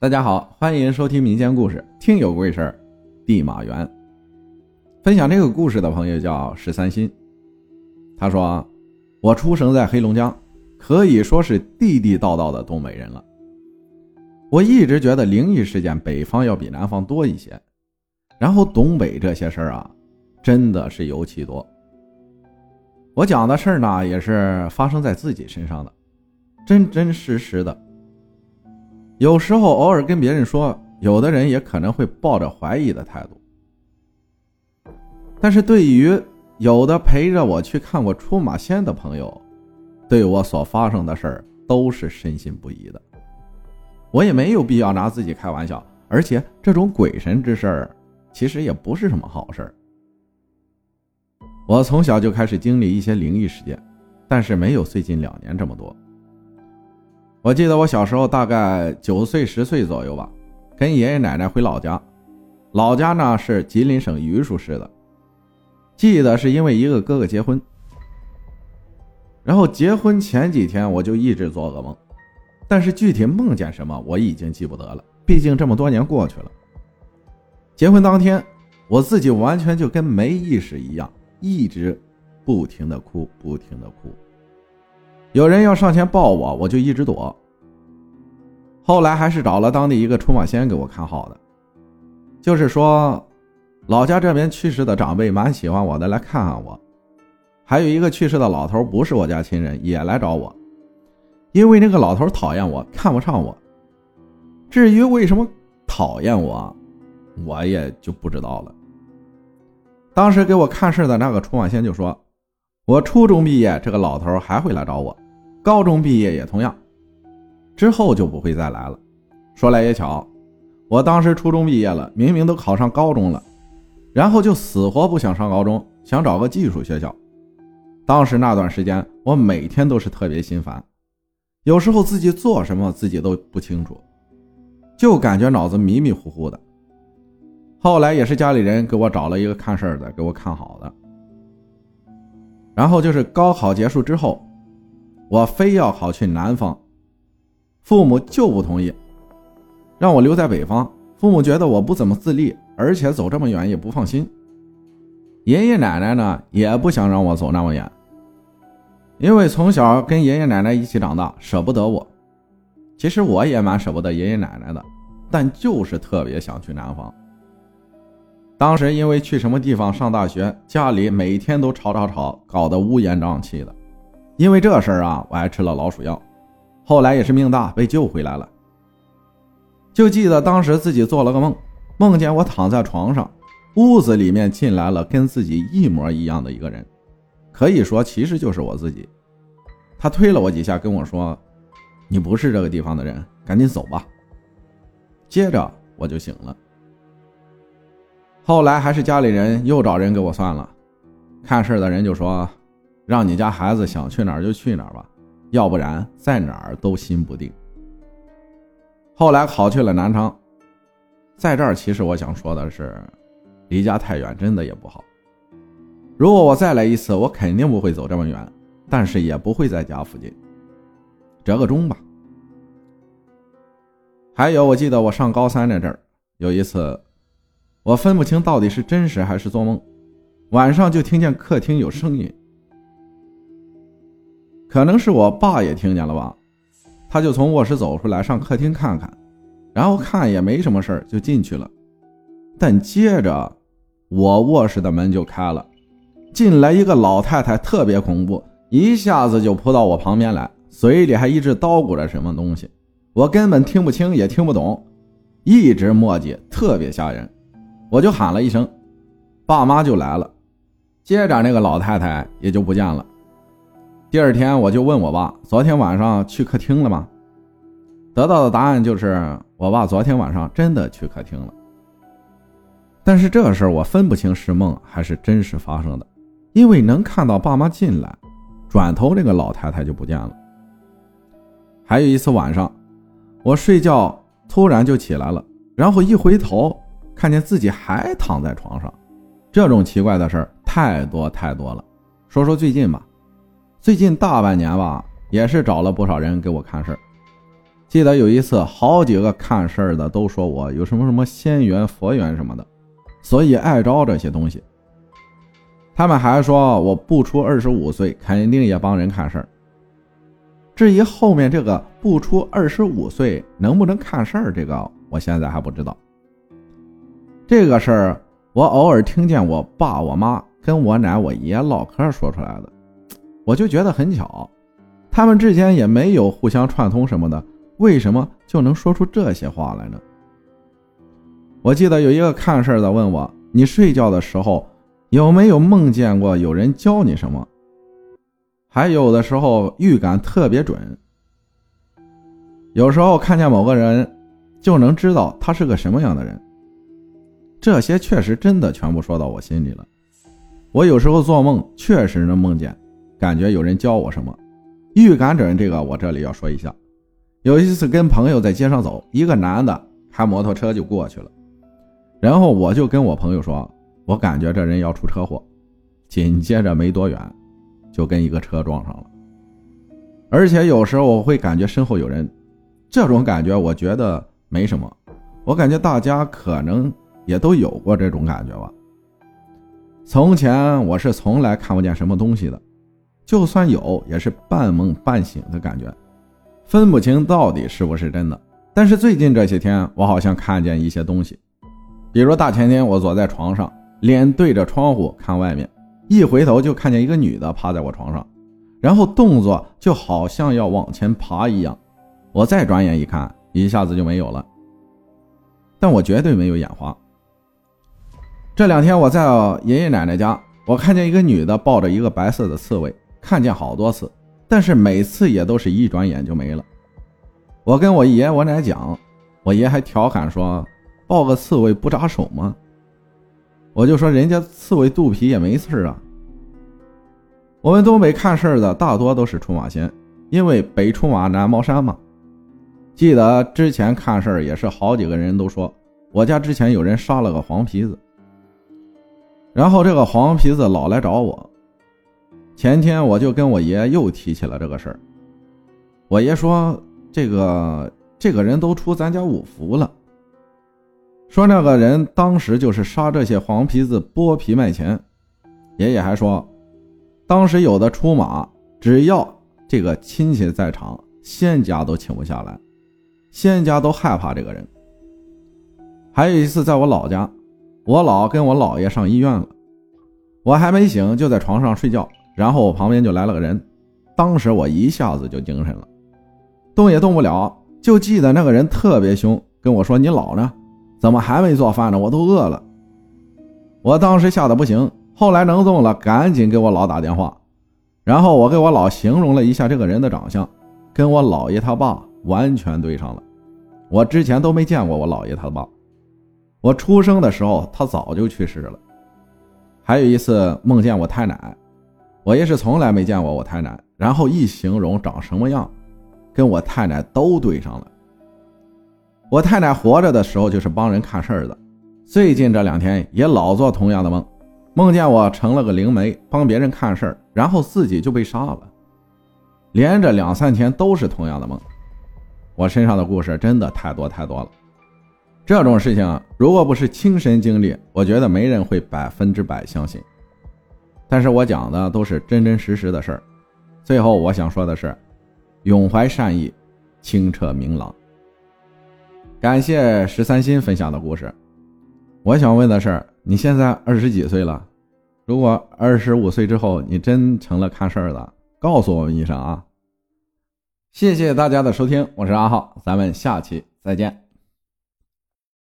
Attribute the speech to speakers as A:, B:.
A: 大家好，欢迎收听民间故事《听有贵事儿》，地马原。分享这个故事的朋友叫十三心，他说：“我出生在黑龙江，可以说是地地道道的东北人了。我一直觉得灵异事件北方要比南方多一些，然后东北这些事儿啊，真的是尤其多。我讲的事儿呢，也是发生在自己身上的，真真实实的。”有时候偶尔跟别人说，有的人也可能会抱着怀疑的态度。但是对于有的陪着我去看过出马仙的朋友，对我所发生的事儿都是深信不疑的。我也没有必要拿自己开玩笑，而且这种鬼神之事，其实也不是什么好事儿。我从小就开始经历一些灵异事件，但是没有最近两年这么多。我记得我小时候大概九岁十岁左右吧，跟爷爷奶奶回老家，老家呢是吉林省榆树市的。记得是因为一个哥哥结婚，然后结婚前几天我就一直做噩梦，但是具体梦见什么我已经记不得了，毕竟这么多年过去了。结婚当天，我自己完全就跟没意识一样，一直不停的哭，不停的哭。有人要上前抱我，我就一直躲。后来还是找了当地一个出马仙给我看好的，就是说，老家这边去世的长辈蛮喜欢我的，来看看我。还有一个去世的老头，不是我家亲人，也来找我，因为那个老头讨厌我，看不上我。至于为什么讨厌我，我也就不知道了。当时给我看事的那个出马仙就说。我初中毕业，这个老头还会来找我；高中毕业也同样，之后就不会再来了。说来也巧，我当时初中毕业了，明明都考上高中了，然后就死活不想上高中，想找个技术学校。当时那段时间，我每天都是特别心烦，有时候自己做什么自己都不清楚，就感觉脑子迷迷糊糊的。后来也是家里人给我找了一个看事儿的，给我看好的。然后就是高考结束之后，我非要考去南方，父母就不同意，让我留在北方。父母觉得我不怎么自立，而且走这么远也不放心。爷爷奶奶呢也不想让我走那么远，因为从小跟爷爷奶奶一起长大，舍不得我。其实我也蛮舍不得爷爷奶奶的，但就是特别想去南方。当时因为去什么地方上大学，家里每天都吵吵吵，搞得乌烟瘴气的。因为这事儿啊，我还吃了老鼠药，后来也是命大，被救回来了。就记得当时自己做了个梦，梦见我躺在床上，屋子里面进来了跟自己一模一样的一个人，可以说其实就是我自己。他推了我几下，跟我说：“你不是这个地方的人，赶紧走吧。”接着我就醒了。后来还是家里人又找人给我算了，看事的人就说：“让你家孩子想去哪儿就去哪儿吧，要不然在哪儿都心不定。”后来考去了南昌，在这儿其实我想说的是，离家太远真的也不好。如果我再来一次，我肯定不会走这么远，但是也不会在家附近，折个中吧。还有，我记得我上高三那阵儿，有一次。我分不清到底是真实还是做梦，晚上就听见客厅有声音，可能是我爸也听见了吧，他就从卧室走出来上客厅看看，然后看也没什么事就进去了，但接着我卧室的门就开了，进来一个老太太，特别恐怖，一下子就扑到我旁边来，嘴里还一直叨咕着什么东西，我根本听不清也听不懂，一直磨叽，特别吓人。我就喊了一声，爸妈就来了，接着那个老太太也就不见了。第二天我就问我爸：“昨天晚上去客厅了吗？”得到的答案就是我爸昨天晚上真的去客厅了。但是这个事儿我分不清是梦还是真实发生的，因为能看到爸妈进来，转头那个老太太就不见了。还有一次晚上，我睡觉突然就起来了，然后一回头。看见自己还躺在床上，这种奇怪的事儿太多太多了。说说最近吧，最近大半年吧，也是找了不少人给我看事儿。记得有一次，好几个看事儿的都说我有什么什么仙缘、佛缘什么的，所以爱招这些东西。他们还说我不出二十五岁，肯定也帮人看事儿。至于后面这个不出二十五岁能不能看事儿，这个我现在还不知道。这个事儿我偶尔听见我爸、我妈跟我奶、我爷唠嗑说出来的，我就觉得很巧，他们之间也没有互相串通什么的，为什么就能说出这些话来呢？我记得有一个看事儿的问我：“你睡觉的时候有没有梦见过有人教你什么？”还有的时候预感特别准，有时候看见某个人，就能知道他是个什么样的人。这些确实真的全部说到我心里了。我有时候做梦确实能梦见，感觉有人教我什么，预感准。这个我这里要说一下，有一次跟朋友在街上走，一个男的开摩托车就过去了，然后我就跟我朋友说，我感觉这人要出车祸。紧接着没多远。就跟一个车撞上了，而且有时候我会感觉身后有人，这种感觉我觉得没什么，我感觉大家可能也都有过这种感觉吧。从前我是从来看不见什么东西的，就算有也是半梦半醒的感觉，分不清到底是不是真的。但是最近这些天，我好像看见一些东西，比如大前天我坐在床上，脸对着窗户看外面。一回头就看见一个女的趴在我床上，然后动作就好像要往前爬一样。我再转眼一看，一下子就没有了。但我绝对没有眼花。这两天我在爷爷奶奶家，我看见一个女的抱着一个白色的刺猬，看见好多次，但是每次也都是一转眼就没了。我跟我爷我奶讲，我爷还调侃说：“抱个刺猬不扎手吗？”我就说人家刺猬肚皮也没刺啊。我们东北看事儿的大多都是出马仙，因为北出马南茅山嘛。记得之前看事儿也是好几个人都说，我家之前有人杀了个黄皮子，然后这个黄皮子老来找我。前天我就跟我爷又提起了这个事儿，我爷说这个这个人都出咱家五福了。说那个人当时就是杀这些黄皮子剥皮卖钱。爷爷还说，当时有的出马，只要这个亲戚在场，仙家都请不下来，仙家都害怕这个人。还有一次，在我老家，我姥跟我姥爷上医院了，我还没醒，就在床上睡觉，然后我旁边就来了个人，当时我一下子就精神了，动也动不了，就记得那个人特别凶，跟我说：“你姥呢？”怎么还没做饭呢？我都饿了。我当时吓得不行，后来能动了，赶紧给我姥打电话，然后我给我姥形容了一下这个人的长相，跟我姥爷他爸完全对上了。我之前都没见过我姥爷他爸，我出生的时候他早就去世了。还有一次梦见我太奶，我也是从来没见过我太奶，然后一形容长什么样，跟我太奶都对上了。我太奶活着的时候就是帮人看事儿的，最近这两天也老做同样的梦，梦见我成了个灵媒，帮别人看事儿，然后自己就被杀了。连着两三天都是同样的梦，我身上的故事真的太多太多了。这种事情如果不是亲身经历，我觉得没人会百分之百相信。但是我讲的都是真真实实的事儿。最后我想说的是，永怀善意，清澈明朗。感谢十三心分享的故事。我想问的是，你现在二十几岁了？如果二十五岁之后你真成了看事儿的，告诉我们一声啊！谢谢大家的收听，我是阿浩，咱们下期再见。